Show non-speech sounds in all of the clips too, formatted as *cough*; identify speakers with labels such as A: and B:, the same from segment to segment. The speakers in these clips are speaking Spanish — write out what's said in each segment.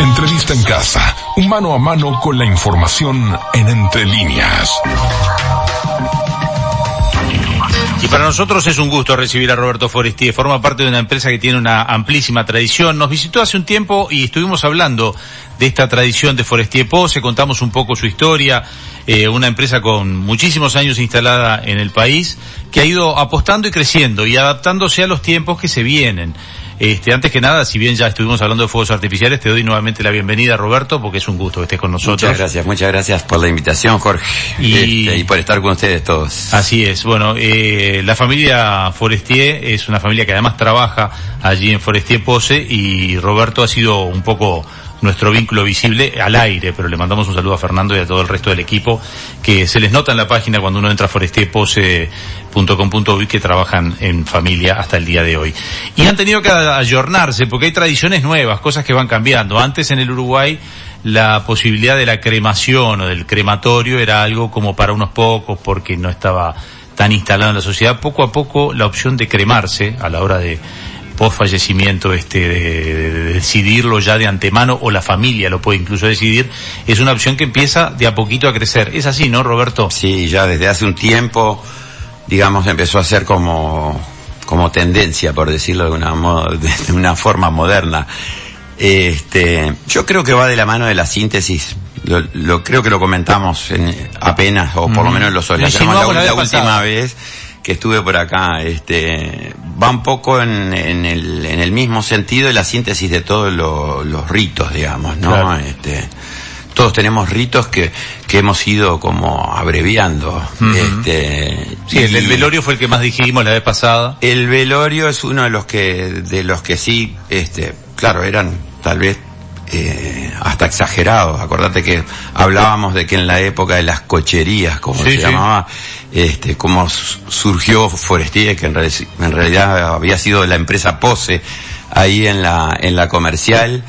A: Entrevista en casa, mano a mano con la información en entre líneas.
B: Y para nosotros es un gusto recibir a Roberto Forestier. Forma parte de una empresa que tiene una amplísima tradición. Nos visitó hace un tiempo y estuvimos hablando de esta tradición de Forestier Pose. Contamos un poco su historia. Eh, una empresa con muchísimos años instalada en el país que ha ido apostando y creciendo y adaptándose a los tiempos que se vienen. Este, antes que nada, si bien ya estuvimos hablando de fuegos artificiales, te doy nuevamente la bienvenida, Roberto, porque es un gusto que estés con nosotros.
C: Muchas gracias, muchas gracias por la invitación, Jorge.
B: Y-
C: Este, y por estar con ustedes todos.
B: Así es. Bueno, eh, la familia Forestier es una familia que además trabaja allí en Forestier Pose y Roberto ha sido un poco nuestro vínculo visible al aire, pero le mandamos un saludo a Fernando y a todo el resto del equipo que se les nota en la página cuando uno entra a que trabajan en familia hasta el día de hoy. Y han tenido que ayornarse porque hay tradiciones nuevas, cosas que van cambiando. Antes en el Uruguay la posibilidad de la cremación o del crematorio era algo como para unos pocos porque no estaba tan instalado en la sociedad. Poco a poco la opción de cremarse a la hora de post fallecimiento este de, de decidirlo ya de antemano o la familia lo puede incluso decidir es una opción que empieza de a poquito a crecer es así no Roberto
C: Sí, ya desde hace un tiempo, digamos, empezó a ser como, como tendencia, por decirlo de una, de una forma moderna. Este, yo creo que va de la mano de la síntesis. Lo, lo- creo que lo comentamos en, apenas, o por lo
B: Ujú.
C: menos lo
B: Lo
C: soslayamos la,
B: la
C: última vez que estuve por acá. Este, va un poco en, en el, en el mismo sentido de la síntesis de todos lo- los ritos, digamos, ¿no?
B: Claro.
C: Este, todos tenemos ritos que, que hemos ido como abreviando. Este,
B: sí el, el velorio fue el que más dijimos la vez pasada
C: El velorio es uno de los que, de los que sí, este, claro, eran tal vez eh, hasta exagerados. Acordate que hablábamos de que en la época de las cocherías, como
B: Sí,
C: se
B: sí.
C: llamaba, este, como surgió Forestier, que en, en realidad había sido la empresa Pose, ahí en la, en la comercial,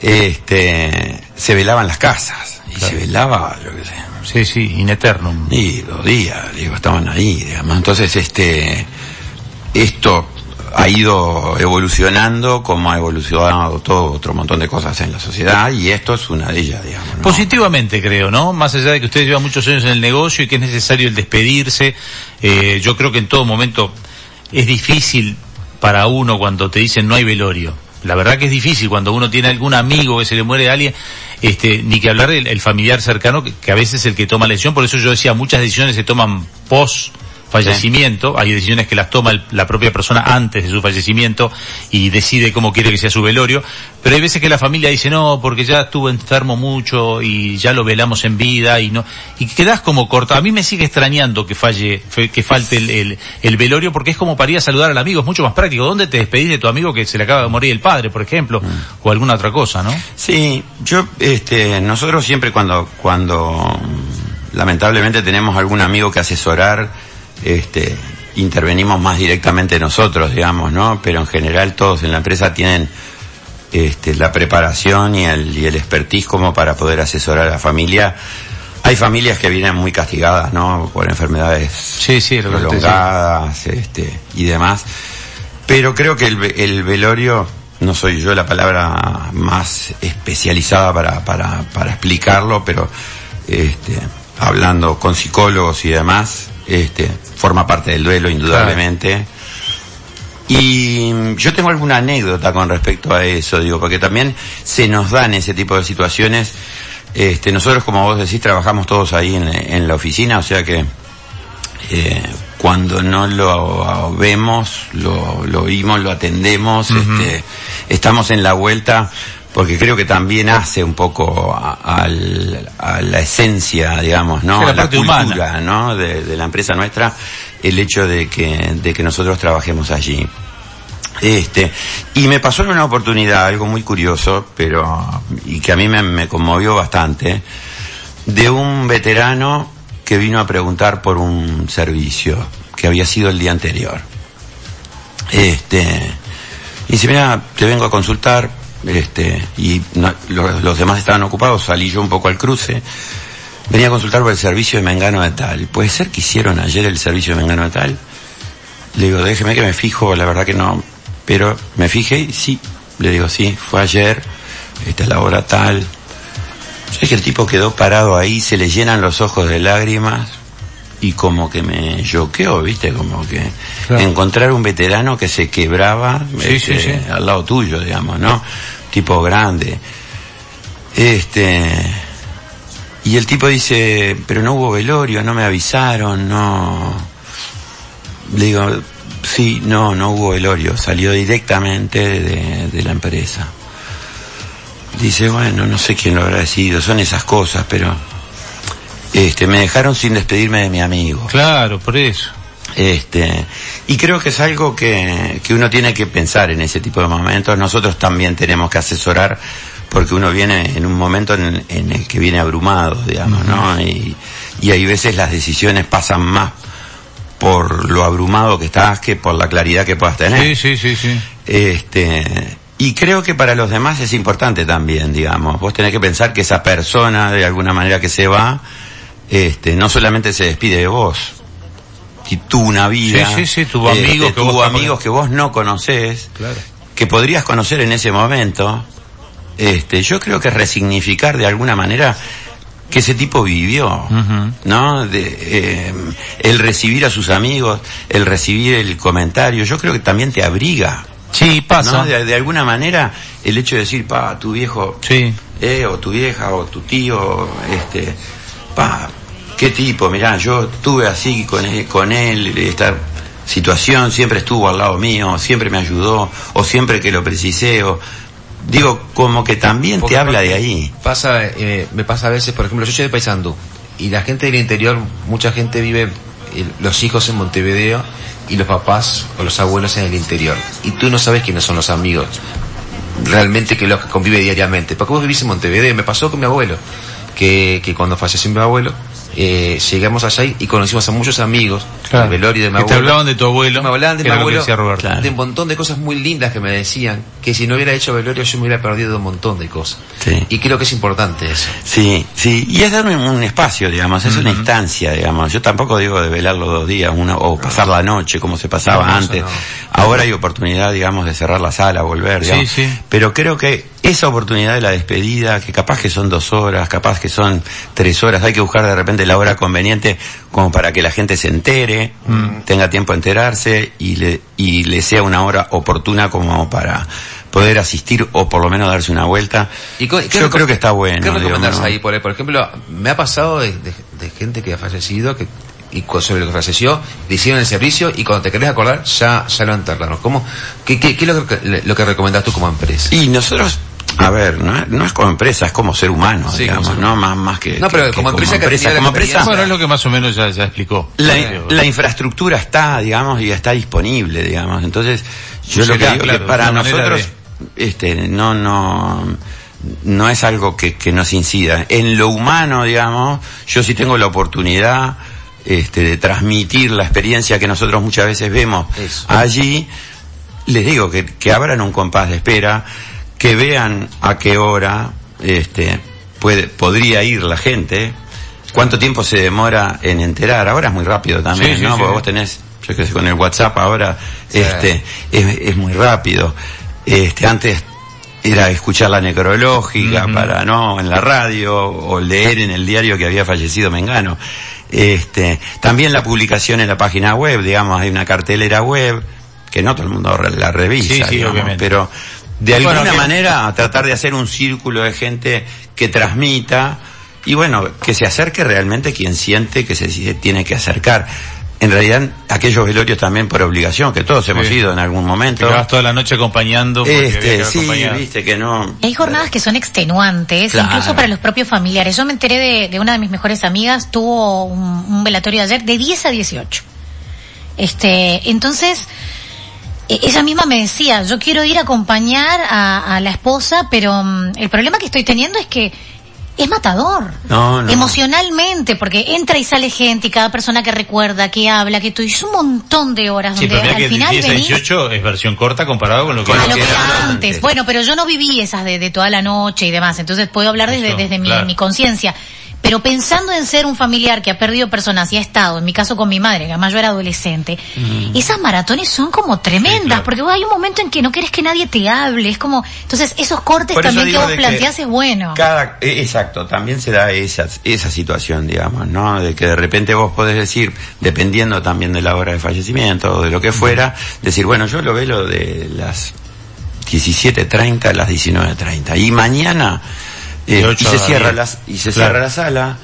C: este, se velaban las casas. Y
B: Claro.
C: se velaba, yo qué sé,
B: sí sí in eternum
C: y dos días, digo, estaban ahí, digamos. Entonces, este, esto ha ido evolucionando como ha evolucionado todo otro montón de cosas en la sociedad y esto es una de ellas, digamos.
B: Positivamente creo, ¿no? Más allá de que ustedes llevan muchos años en el negocio y que es necesario el despedirse, eh, yo creo que en todo momento es difícil para uno cuando te dicen no hay velorio. La verdad que es difícil cuando uno tiene algún amigo que se le muere alguien, este, ni que hablar del el familiar cercano, que, que a veces es el que toma la decisión, por eso yo decía, muchas decisiones se toman post fallecimiento, hay decisiones que las toma el- la propia persona antes de su fallecimiento y decide cómo quiere que sea su velorio, pero hay veces que la familia dice no, porque ya estuvo enfermo mucho y ya lo velamos en vida y no, y quedás como corta. A mí me sigue extrañando que falle, que falte el, el- el velorio porque es como para ir a saludar al amigo, es mucho más práctico. ¿Dónde te despedís de tu amigo que se le acaba de morir el padre, por ejemplo, o alguna otra cosa, no?
C: Sí, yo, este, nosotros siempre cuando, cuando mm, lamentablemente tenemos algún amigo que asesorar, este, intervenimos más directamente nosotros, digamos, ¿no? Pero en general todos en la empresa tienen este, la preparación y el, y el expertise como para poder asesorar a la familia. Hay familias que vienen muy castigadas, ¿no? Por enfermedades
B: Sí, sí, lo
C: prolongadas, este, y demás. Pero creo que el, el velorio, no soy yo la palabra más especializada para, para, para explicarlo, pero este, hablando con psicólogos y demás, este, forma parte del duelo indudablemente. Y mm, yo tengo alguna anécdota con respecto a eso, digo, porque también se nos dan ese tipo de situaciones. Este, nosotros, como vos decís, trabajamos todos ahí en, en la oficina, o sea que eh, cuando no lo vemos, lo, lo oímos, lo atendemos, este, estamos en la vuelta, porque creo que también hace un poco a, la esencia, digamos, ¿no?
B: La
C: a la
B: parte
C: cultura,
B: humana.
C: ¿no? De, de la empresa nuestra, el hecho de que, de que nosotros trabajemos allí. Este, y me pasó en una oportunidad algo muy curioso, pero, y que a mí me, me conmovió bastante, de un veterano que vino a preguntar por un servicio que había sido el día anterior. Este, y dice, mira, te vengo a consultar, este, y no- los, los demás estaban ocupados, salí yo un poco al cruce, venía a consultar por el servicio de Mengano de tal. ¿Puede ser que hicieron ayer el servicio de Mengano de tal? Le digo, déjeme que me fijo, la verdad que no. Pero me fijé y sí. Le digo, sí, fue ayer, esta es la hora tal. Es que el tipo quedó parado ahí, se le llenan los ojos de lágrimas y como que me choqueó, ¿viste? Como que encontrar un veterano que se quebraba este, al lado tuyo, digamos, ¿no? Tipo grande. Este. Y el tipo dice, pero no hubo velorio, no me avisaron, no. Le digo, sí, no, no hubo velorio, salió directamente de, de la empresa. Dice, bueno, no sé quién lo habrá decidido, son esas cosas, pero este, me dejaron sin despedirme de mi amigo.
B: Claro, por eso.
C: Este, y creo que es algo que, que uno tiene que pensar en ese tipo de momentos. Nosotros también tenemos que asesorar porque uno viene en un momento en, el que viene abrumado, digamos, ¿no? Y, y hay veces las decisiones pasan más por lo abrumado que estás que por la claridad que puedas tener.
B: Sí, sí, sí, sí.
C: Este, y creo que para los demás es importante también, digamos. Vos tenés que pensar que esa persona, de alguna manera que se va, este, no solamente se despide de vos, tuvo una vida,
B: sí, sí, sí, tuvo este, amigos, que,
C: tuvo vos amigos que vos no conocés, que podrías conocer en ese momento, este, yo creo que resignificar de alguna manera que ese tipo vivió, ¿no? De, eh, el recibir a sus amigos, el recibir el comentario, yo creo que también te abriga.
B: Sí, pasa.
C: De, alguna manera, el hecho de decir, pa, tu viejo,
B: sí.
C: eh, o tu vieja, o tu tío, este, pa, qué tipo, mirá, yo estuve así con él, con él, esta situación siempre estuvo al lado mío, siempre me ayudó, o siempre que lo precisé, o digo, como que también te habla de ahí.
D: Pasa, eh, me pasa a veces, por ejemplo, yo soy de Paysandú, y la gente del interior, mucha gente vive, eh, los hijos en Montevideo, y los papás o los abuelos en el interior, y tú no sabes quiénes son los amigos, realmente que los que convive diariamente, porque vos vivís en Montevideo, me pasó con mi abuelo, que, que cuando falleció mi abuelo, eh, llegamos allá y conocimos a muchos amigos
B: claro. de de mi abuelo. te hablaban de tu abuelo.
D: Me hablaban de mi abuelo. De un montón de cosas muy lindas que me decían, que si no hubiera hecho velorio yo me hubiera perdido un montón de cosas. Y creo que es importante eso.
C: Sí, sí. Y es darme un espacio, digamos, es una instancia, digamos. Yo tampoco digo de velarlo dos días, una, o pasar la noche como se pasaba antes. Ahora hay oportunidad, digamos, de cerrar la sala, volver, digamos. Sí, sí. Pero creo que esa oportunidad de la despedida, que capaz que son dos horas, capaz que son tres horas, hay que buscar de repente la hora conveniente como para que la gente se entere, mm. tenga tiempo a enterarse y le, y le sea una hora oportuna como para poder asistir o por lo menos darse una vuelta. ¿Y Yo creo que está bueno.
D: ¿Qué recomendás ahí? Por, ejemplo, me ha pasado de, gente que ha fallecido que y sobre lo que falleció, le hicieron el servicio y cuando te querés acordar ya, ya lo enterraron. ¿Cómo, qué, qué, qué es lo que, lo que recomendás tú como empresa?
C: Y nosotros a ver, no es, no es como empresa, es como ser humano, digamos, ¿no? Más, más que...
D: No, pero como, empresa, como empresa,
B: Bueno, es lo que más o menos ya, ya explicó.
C: La, la, infraestructura está, digamos, y está disponible, digamos. Entonces, yo lo que digo que para nosotros, este, no, no, no es algo que, que nos incida. En lo humano, digamos, yo sí tengo la oportunidad, este, de transmitir la experiencia que nosotros muchas veces vemos allí, les digo que, que abran un compás de espera, que vean a qué hora este, puede, podría ir la gente, cuánto tiempo se demora en enterar. Ahora es muy rápido también, ¿no? Porque vos tenés, yo que sé, con el WhatsApp ahora este, es, es, muy rápido. Este, antes era escuchar la necrológica para, ¿no? En la radio o leer en el diario que había fallecido Mengano. Este, también la publicación en la página web, digamos, hay una cartelera web que no todo el mundo la revisa, pero de alguna manera tratar de hacer un círculo de gente que transmita y bueno, que se acerque realmente quien siente que se tiene que acercar. En realidad, aquellos velorios también por obligación, que todos hemos ido en algún momento.
B: Te toda la noche acompañando.
C: Este, sí, viste que no.
E: Hay jornadas que son extenuantes, incluso para los propios familiares. Yo me enteré de, una de mis mejores amigas, tuvo un, un velatorio ayer de 10 a 18. Este, entonces, ella misma me decía, yo quiero ir a acompañar a, la esposa, pero mm, el problema que estoy teniendo es que es matador. Emocionalmente, porque entra y sale gente y cada persona que recuerda, que habla, que tú es un montón de horas
B: donde al final 18 es versión corta comparado con lo que,
E: antes. Bueno, pero yo no viví esas de, toda la noche y demás, entonces puedo hablar desde, desde mi, mi conciencia Pero pensando en ser un familiar que ha perdido personas y ha estado, en mi caso con mi madre, que además yo era adolescente, esas maratones son como tremendas, porque vos hay un momento en que no querés que nadie te hable, es como, entonces esos cortes también que vos
C: que
E: planteás es bueno.
C: Cada, eh, exacto, también se da esa, esa situación, digamos, ¿no? De que de repente vos podés decir, dependiendo también de la hora de fallecimiento o de lo que fuera, decir, bueno, yo lo veo de las 17.30 a las 19.30 y mañana eh, y se cierra las y se
B: Claro.
C: cierra la sala,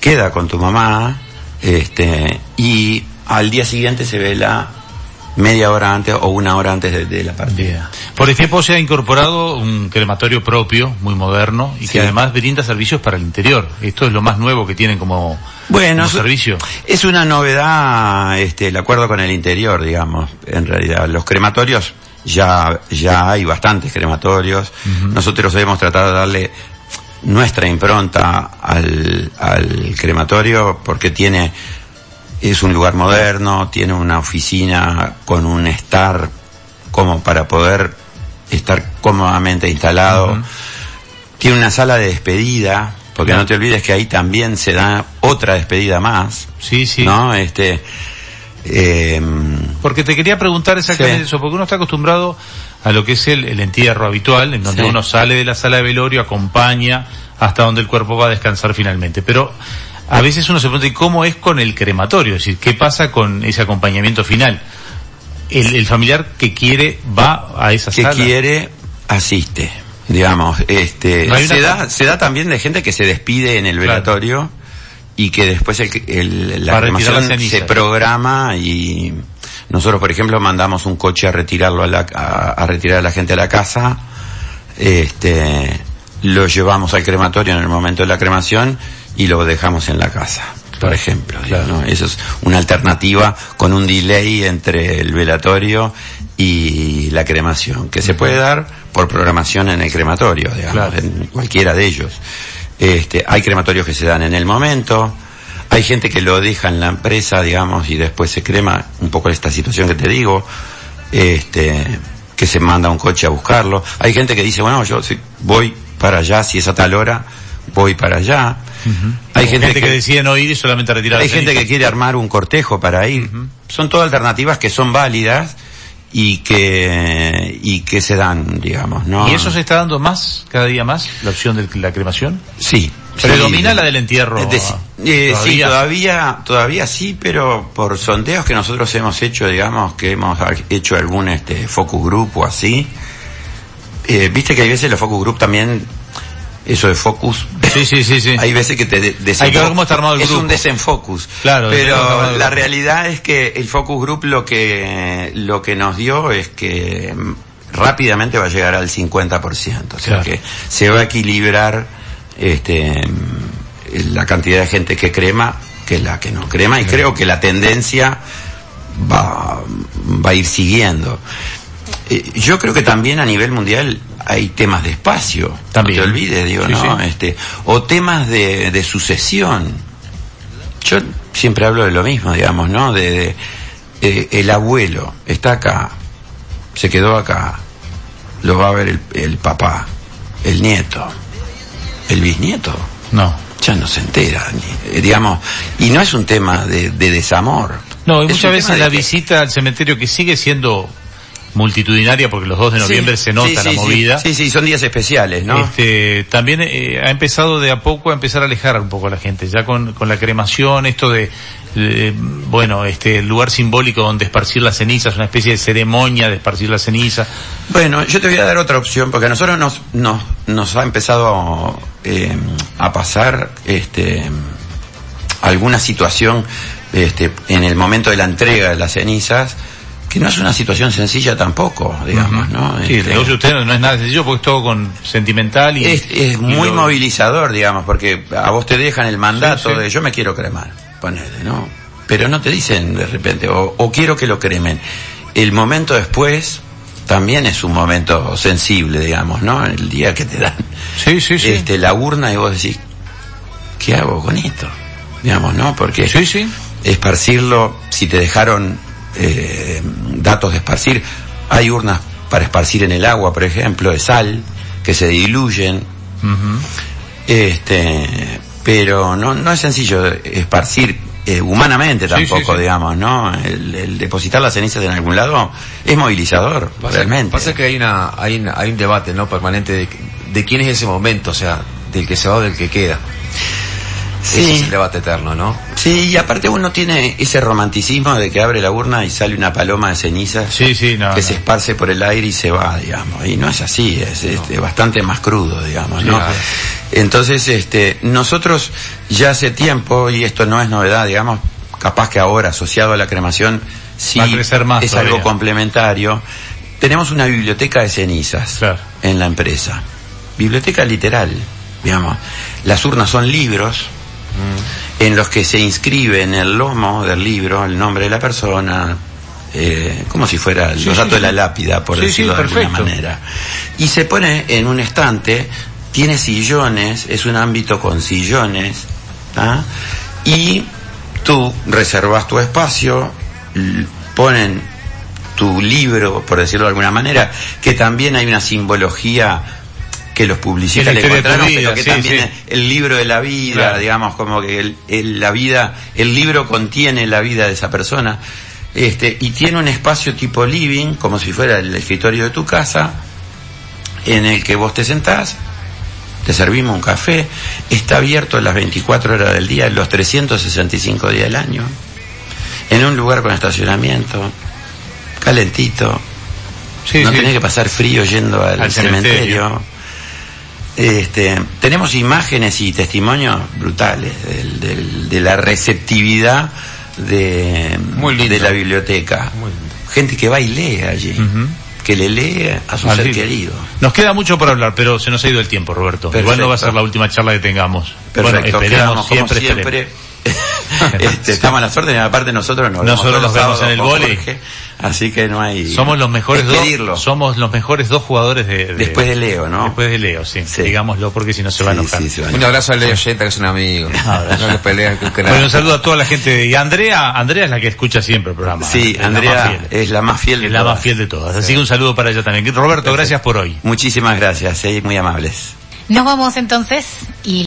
C: queda con tu mamá, este y al día siguiente se vela media hora antes o una hora antes de, de la partida.
B: Por ejemplo, se ha incorporado un crematorio propio, muy moderno, y
C: Sí.
B: que además brinda servicios para el interior. Esto es lo más nuevo que tienen como,
C: Bueno,
B: como
C: eso-
B: servicio.
C: Es una novedad, este, el acuerdo con el interior, digamos, en realidad. Los crematorios, ya, ya hay bastantes crematorios. Nosotros hemos tratado de darle nuestra impronta al, al crematorio porque tiene, es un lugar moderno, tiene una oficina con un estar como para poder estar cómodamente instalado. Tiene una sala de despedida, porque no te olvides que ahí también se da otra despedida más,
B: Sí, sí.
C: ¿no? Este, eh,
B: Porque te quería preguntar exactamente
C: Sí.
B: eso, porque uno está acostumbrado a lo que es el, el entierro habitual, en donde
C: Sí.
B: uno sale de la sala de velorio, acompaña hasta donde el cuerpo va a descansar finalmente. Pero a veces uno se pregunta, ¿y cómo es con el crematorio? Es decir, ¿qué pasa con ese acompañamiento final? El, el familiar que quiere va a esa
C: que
B: sala.
C: quiere, asiste, digamos. Este,
B: No
C: se, da, se da también de gente que se despide en el
B: Claro.
C: velatorio y que después el, el- la cremación se programa y nosotros, por ejemplo, mandamos un coche a retirarlo a, la, a, a retirar a la gente a la casa. Este, lo llevamos al crematorio en el momento de la cremación y lo dejamos en la casa, por ejemplo.
B: Claro.
C: ¿no? Eso es una alternativa con un delay entre el velatorio y la cremación, que se puede dar por programación en el crematorio, digamos,
B: Claro.
C: en cualquiera de ellos. Este, hay crematorios que se dan en el momento, hay gente que lo deja en la empresa, digamos, y después se crema, un poco esta situación que te digo, este, que se manda un coche a buscarlo. Hay gente que dice, bueno, yo si voy para allá, si es a tal hora, voy para allá. Hay gente,
B: gente que, decide no ir y solamente retirar
C: hay gente que quiere armar un cortejo para ir. Son todas alternativas que son válidas y que y que se dan, digamos, ¿no?
B: ¿Y eso se está dando más, cada día más, la opción de la cremación?
C: Sí.
B: Predomina
C: sí.
B: la del entierro.
C: Es decir, eh, sí,
B: todavía.
C: todavía, todavía sí, pero por sondeos que nosotros hemos hecho, digamos, que hemos hecho algún este focus group o así, eh, viste que hay veces los focus group también, eso de focus,
B: Sí, sí, sí, sí.
C: hay veces que te de-
B: Hay que ver cómo está armado el
C: es
B: grupo.
C: un desenfocus.
B: Claro,
C: pero la realidad es que el focus group lo que lo que nos dio es que rápidamente va a llegar al 50%, o sea
B: Claro.
C: que se va a equilibrar este la cantidad de gente que crema que la que no crema y creo que la tendencia va va a ir siguiendo. Eh, yo creo que también a nivel mundial hay temas de espacio.
B: También.
C: No te olvides, digo,
B: Sí,
C: ¿no?
B: sí.
C: Este, o temas de, de sucesión. Yo siempre hablo de lo mismo, digamos, ¿no? De, de, eh, el abuelo está acá, se quedó acá, lo va a ver el, el papá, el nieto, el bisnieto,
B: No.
C: ya no se entera, ni- eh, digamos, y no es un tema de, de desamor.
B: No, y muchas veces
C: de
B: la
C: que-
B: visita al cementerio que sigue siendo multitudinaria porque los 2 de noviembre
C: Sí,
B: se nota
C: sí,
B: la
C: sí,
B: movida.
C: Sí, sí, son días especiales, ¿no?
B: Este, también eh, ha empezado de a poco a empezar a alejar un poco a la gente, ya con, con la cremación, esto de, eh, bueno, este el lugar simbólico donde esparcir las cenizas, una especie de ceremonia de esparcir las cenizas.
C: Bueno, yo te voy a dar otra opción, porque a nosotros nos, nos, nos ha empezado eh, a pasar este, alguna situación este, en el momento de la entrega de las cenizas, que no es una situación sencilla tampoco, digamos, ¿no?
B: Sí, el
C: Este,
B: negocio de ustedes no es nada sencillo porque es todo con sentimental y
C: es, es
B: y
C: muy
B: lo-
C: movilizador, digamos, porque a vos te dejan el mandato
B: Sí, sí.
C: de yo me quiero cremar, ponele, ¿no? Pero no te dicen de repente, o, o quiero que lo cremen. El momento después también es un momento sensible, digamos, ¿no? El día que te dan
B: Sí, sí, sí.
C: este, la urna y vos decís, ¿qué hago con esto? Digamos, ¿no? Porque
B: Sí, sí.
C: esparcirlo, si te dejaron eh, datos de esparcir, hay urnas para esparcir en el agua, por ejemplo, de sal, que se diluyen. Este, pero no, no es sencillo esparcir eh, humanamente
B: Sí, sí,
C: tampoco,
B: sí.
C: digamos, ¿no? El, el depositar las cenizas en algún lado es movilizador,
D: Pasa,
C: realmente.
D: pasa que hay una, hay, una- hay un debate no permanente de, de quién es ese momento, o sea, del que se va o del que queda. Ese es
C: Sí,
D: el debate eterno, ¿no?
C: sí, y aparte uno tiene ese romanticismo de que abre la urna y sale una paloma de cenizas
B: Sí, sí, no.
C: que
B: no.
C: se esparce por el aire y se va, digamos. Y no es así, es este, bastante más crudo, digamos, ¿no?
D: Claro.
C: Entonces, este, nosotros ya hace tiempo, y esto no es novedad, digamos, capaz que ahora asociado a la cremación, sí
B: Va a crecer más
C: es
B: todavía.
C: algo complementario. Tenemos una biblioteca de cenizas
B: Claro.
C: en la empresa. Biblioteca literal, digamos. Las urnas son libros
B: Mm.
C: en los que se inscribe en el lomo del libro el nombre de la persona, eh, como si fuera los
B: Sí,
C: datos
B: sí,
C: de la lápida, por
B: Sí,
C: decirlo de alguna manera. Y se pone en un estante, tiene sillones, es un ámbito con sillones, ¿ah? y tú reservas tu espacio, ponen tu libro, por decirlo de alguna manera, que también hay una simbología que los publicistas le encontraron,
B: vida,
C: pero que
B: sí,
C: también
B: sí.
C: el libro de la vida,
B: Claro.
C: digamos, como que el, el- la vida, el libro contiene la vida de esa persona, este, y tiene un espacio tipo living, como si fuera el escritorio de tu casa, en el que vos te sentás, te servimos un café, está abierto las 24 horas del día, los 365 días del año, en un lugar con estacionamiento, calentito,
B: Sí,
C: no tenés que pasar frío yendo al,
B: Al
C: cementerio.
B: cementerio.
C: Este, tenemos imágenes y testimonios brutales del- del- de la receptividad de,
D: Muy lindo.
C: de la biblioteca.
D: Muy lindo.
C: Gente que va y lee allí, que le lee a su ser querido.
B: Nos queda mucho por hablar, pero se nos ha ido el tiempo, Roberto. Igual
C: Perfecto.
B: no va a ser la última charla que tengamos.
C: Perfecto,
B: bueno, esperemos
C: quedamos como
B: siempre,
C: siempre.
B: esperemos. *laughs*
C: Este, estamos a las órdenes, aparte nosotros nos
B: Nosotros nos vemos en el vóley.
C: Así que no hay
B: Somos los mejores
C: es pedirlo.
B: dos. Somos los mejores dos jugadores de, de-
C: después de Leo, ¿no?
B: después de Leo, sí.
C: Sí.
B: Digámoslo porque si no se va a enojar.
C: sí, se va a
D: Un abrazo a Leo Yenta, que es un amigo. No le que
B: Bueno, un saludo a toda la gente. Y Andrea, Andrea es la que escucha siempre el programa.
C: Sí,
B: Es la más
C: Andrea
B: fiel.
C: es la más fiel de
B: Es la más fiel de todas. Así que un saludo para ella también. Roberto, gracias por hoy.
C: Muchísimas gracias, eh, muy amables.
E: Nos vamos entonces y